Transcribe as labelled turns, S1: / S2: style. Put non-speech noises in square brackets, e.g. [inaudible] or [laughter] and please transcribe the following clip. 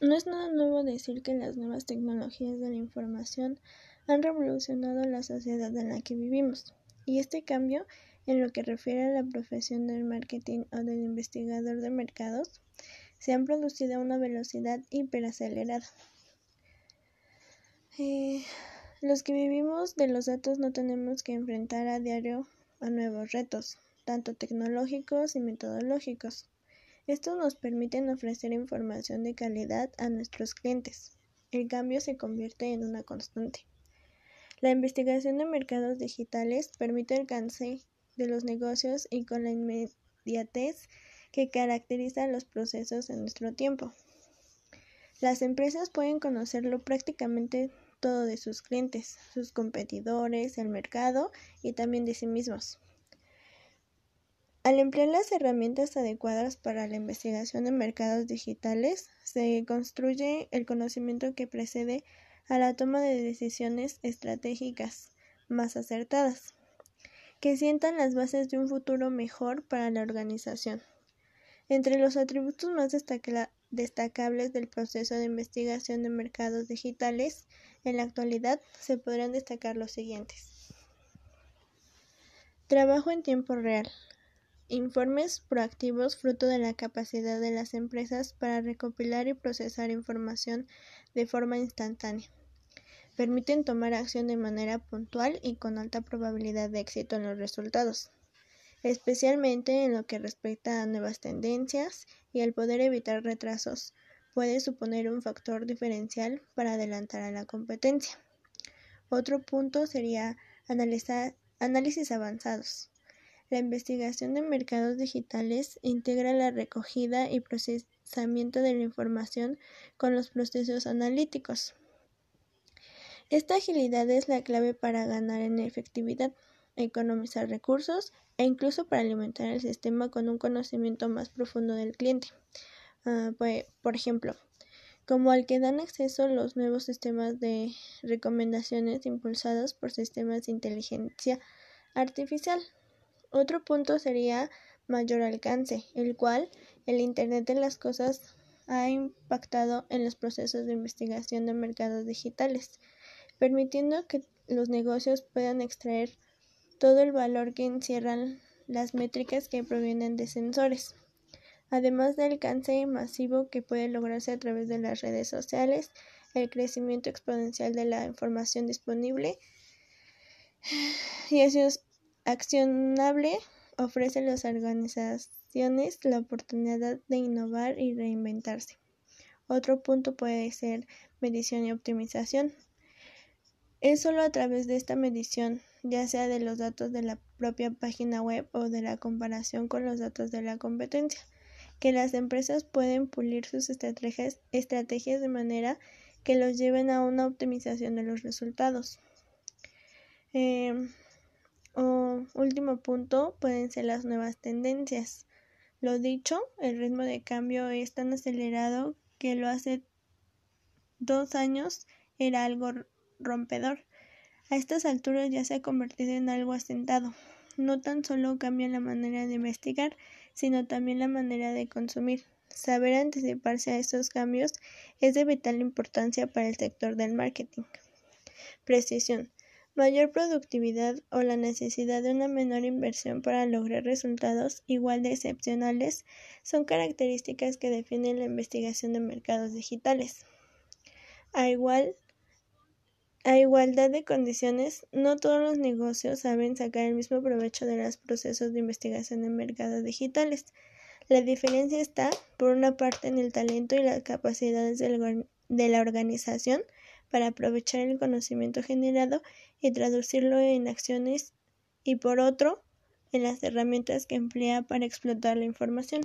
S1: No es nada nuevo decir que las nuevas tecnologías de la información han revolucionado la sociedad en la que vivimos, y este cambio, en lo que refiere a la profesión del marketing o del investigador de mercados, se han producido a una velocidad hiperacelerada. Eh, los que vivimos de los datos no tenemos que enfrentar a diario a nuevos retos, tanto tecnológicos y metodológicos. Estos nos permiten ofrecer información de calidad a nuestros clientes. El cambio se convierte en una constante. La investigación de mercados digitales permite el alcance de los negocios y con la inmediatez que caracteriza los procesos en nuestro tiempo. Las empresas pueden conocerlo prácticamente todo de sus clientes, sus competidores, el mercado y también de sí mismos. Al emplear las herramientas adecuadas para la investigación de mercados digitales, se construye el conocimiento que precede a la toma de decisiones estratégicas más acertadas, que sientan las bases de un futuro mejor para la organización. Entre los atributos más destacables del proceso de investigación de mercados digitales en la actualidad se podrán destacar los siguientes. Trabajo en tiempo real. Informes proactivos fruto de la capacidad de las empresas para recopilar y procesar información de forma instantánea. Permiten tomar acción de manera puntual y con alta probabilidad de éxito en los resultados, especialmente en lo que respecta a nuevas tendencias y el poder evitar retrasos puede suponer un factor diferencial para adelantar a la competencia. Otro punto sería análisis avanzados. La investigación de mercados digitales integra la recogida y procesamiento de la información con los procesos analíticos. Esta agilidad es la clave para ganar en efectividad, economizar recursos e incluso para alimentar el sistema con un conocimiento más profundo del cliente. Uh, pues, por ejemplo, como al que dan acceso los nuevos sistemas de recomendaciones impulsados por sistemas de inteligencia artificial. Otro punto sería mayor alcance, el cual el Internet de las Cosas ha impactado en los procesos de investigación de mercados digitales, permitiendo que los negocios puedan extraer todo el valor que encierran las métricas que provienen de sensores, además del alcance masivo que puede lograrse a través de las redes sociales, el crecimiento exponencial de la información disponible [sighs] y eso es accionable ofrece a las organizaciones la oportunidad de innovar y reinventarse. Otro punto puede ser medición y optimización. Es solo a través de esta medición, ya sea de los datos de la propia página web o de la comparación con los datos de la competencia, que las empresas pueden pulir sus estrategias, de manera que los lleven a una optimización de los resultados. Eh, o último punto pueden ser las nuevas tendencias. Lo dicho, el ritmo de cambio es tan acelerado que lo hace dos años era algo rompedor. A estas alturas ya se ha convertido en algo asentado. No tan solo cambia la manera de investigar, sino también la manera de consumir. Saber anticiparse a estos cambios es de vital importancia para el sector del marketing. Precisión mayor productividad o la necesidad de una menor inversión para lograr resultados igual de excepcionales son características que definen la investigación de mercados digitales. A, igual, a igualdad de condiciones, no todos los negocios saben sacar el mismo provecho de los procesos de investigación de mercados digitales. La diferencia está, por una parte, en el talento y las capacidades de la organización para aprovechar el conocimiento generado y traducirlo en acciones y por otro en las herramientas que emplea para explotar la información.